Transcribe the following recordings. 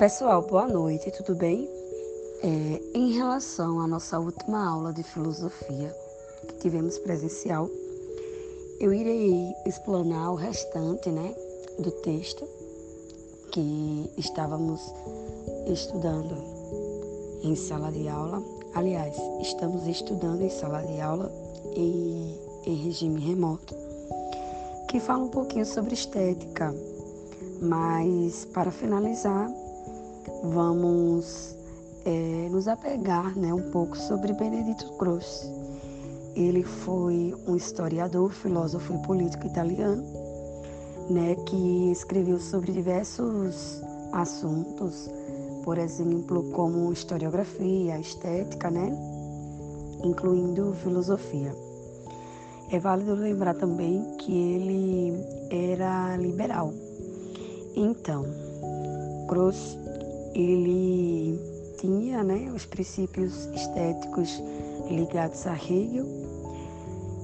Pessoal, boa noite, tudo bem? É, em relação à nossa última aula de filosofia que tivemos presencial, eu irei explanar o restante né, do texto que estávamos estudando em sala de aula. Aliás, estamos estudando em sala de aula em, em regime remoto, que fala um pouquinho sobre estética. Mas, para finalizar, vamos é, nos apegar né, um pouco sobre Benedito Croce. Ele foi um historiador, filósofo e político italiano, né, que escreveu sobre diversos assuntos, por exemplo, como historiografia, estética, né, incluindo filosofia. É válido lembrar também que ele era liberal. Então, Croce ele tinha né, os princípios estéticos ligados a Hegel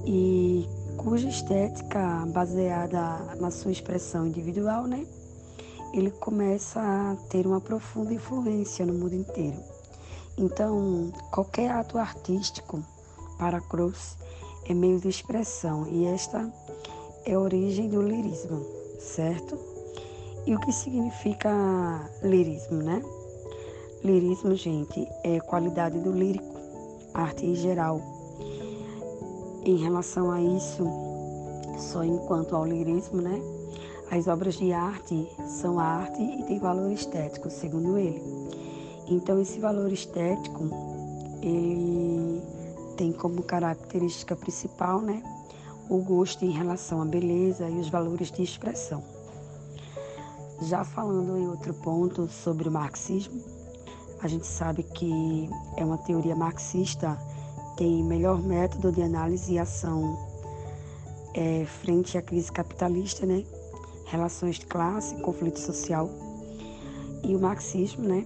e cuja estética baseada na sua expressão individual, né, ele começa a ter uma profunda influência no mundo inteiro. Então, qualquer ato artístico para Cruz é meio de expressão e esta é a origem do lirismo, certo? E o que significa lirismo, né? Lirismo, gente, é qualidade do lírico, arte em geral. Em relação a isso, só enquanto ao lirismo, né? As obras de arte são arte e têm valor estético, segundo ele. Então, esse valor estético, ele tem como característica principal, né? O gosto em relação à beleza e os valores de expressão. Já falando em outro ponto sobre o marxismo, a gente sabe que é uma teoria marxista, tem melhor método de análise e ação é, frente à crise capitalista, né? relações de classe, conflito social. E o marxismo né?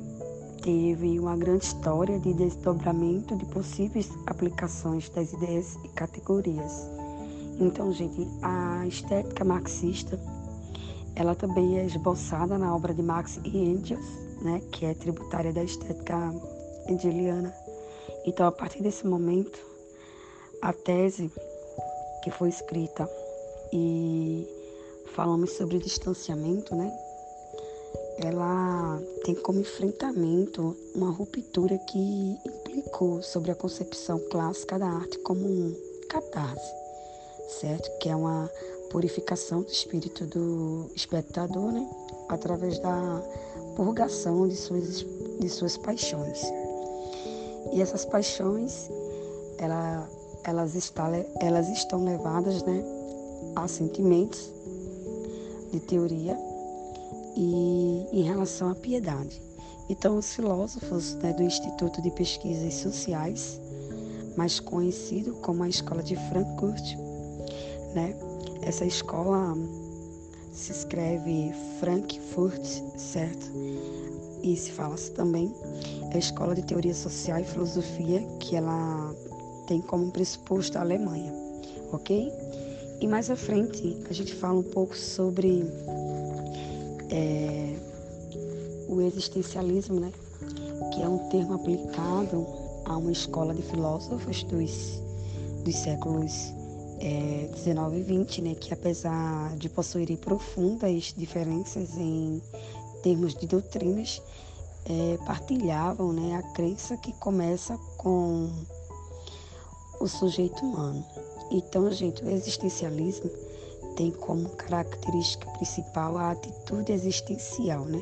teve uma grande história de desdobramento de possíveis aplicações das ideias e categorias. Então, gente, a estética marxista ela também é esboçada na obra de Marx e Engels, né, que é tributária da estética engeliana. Então, a partir desse momento, a tese que foi escrita e falamos sobre distanciamento, né? Ela tem como enfrentamento uma ruptura que implicou sobre a concepção clássica da arte como um catarse, certo? Que é uma purificação do espírito do espectador, né? através da purgação de suas, de suas paixões. E essas paixões, ela, elas, está, elas estão levadas né, a sentimentos de teoria e em relação à piedade. Então, os filósofos né, do Instituto de Pesquisas Sociais, mais conhecido como a Escola de Frankfurt, né, essa escola se escreve Frankfurt, certo? E se fala -se também é a Escola de Teoria Social e Filosofia, que ela tem como pressuposto a Alemanha, ok? E mais à frente a gente fala um pouco sobre é, o existencialismo, né? Que é um termo aplicado a uma escola de filósofos dos, dos séculos é, 19 e 20, né, que apesar de possuírem profundas diferenças em termos de doutrinas, é, partilhavam né, a crença que começa com o sujeito humano. Então, gente, o existencialismo tem como característica principal a atitude existencial, né?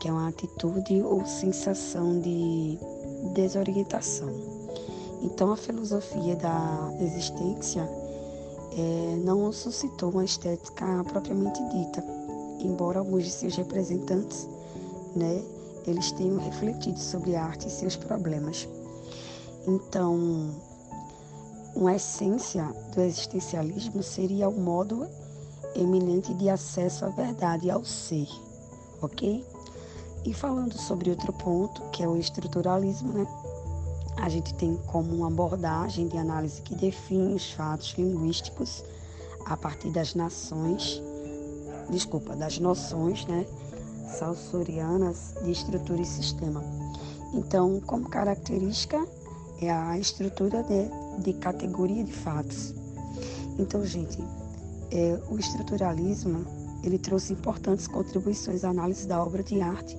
que é uma atitude ou sensação de desorientação. Então, a filosofia da existência é, não suscitou uma estética propriamente dita, embora alguns de seus representantes, né, eles tenham refletido sobre a arte e seus problemas. Então, uma essência do existencialismo seria o modo eminente de acesso à verdade e ao ser, ok? E falando sobre outro ponto, que é o estruturalismo, né? A gente tem como uma abordagem de análise que define os fatos linguísticos a partir das nações, desculpa, das noções, né, saussurianas de estrutura e sistema. Então, como característica, é a estrutura de, de categoria de fatos. Então, gente, é, o estruturalismo ele trouxe importantes contribuições à análise da obra de arte,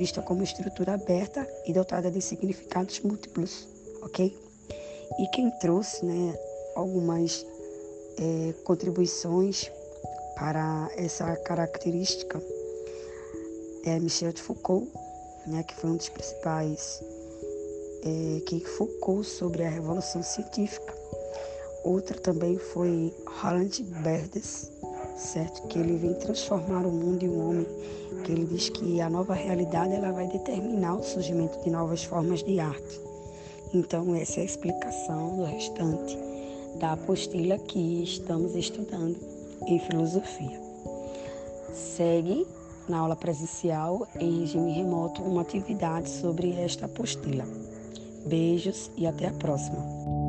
vista como estrutura aberta e dotada de significados múltiplos, ok? E quem trouxe, né, algumas é, contribuições para essa característica é Michel de Foucault, né, que foi um dos principais é, que focou sobre a revolução científica. Outra também foi Roland Berdes, certo? Que ele vem transformar o mundo e o homem, que ele diz que a nova realidade ela vai determinar o surgimento de novas formas de arte. Então essa é a explicação do restante da apostila que estamos estudando em filosofia. Segue na aula presencial em regime remoto uma atividade sobre esta apostila. Beijos e até a próxima.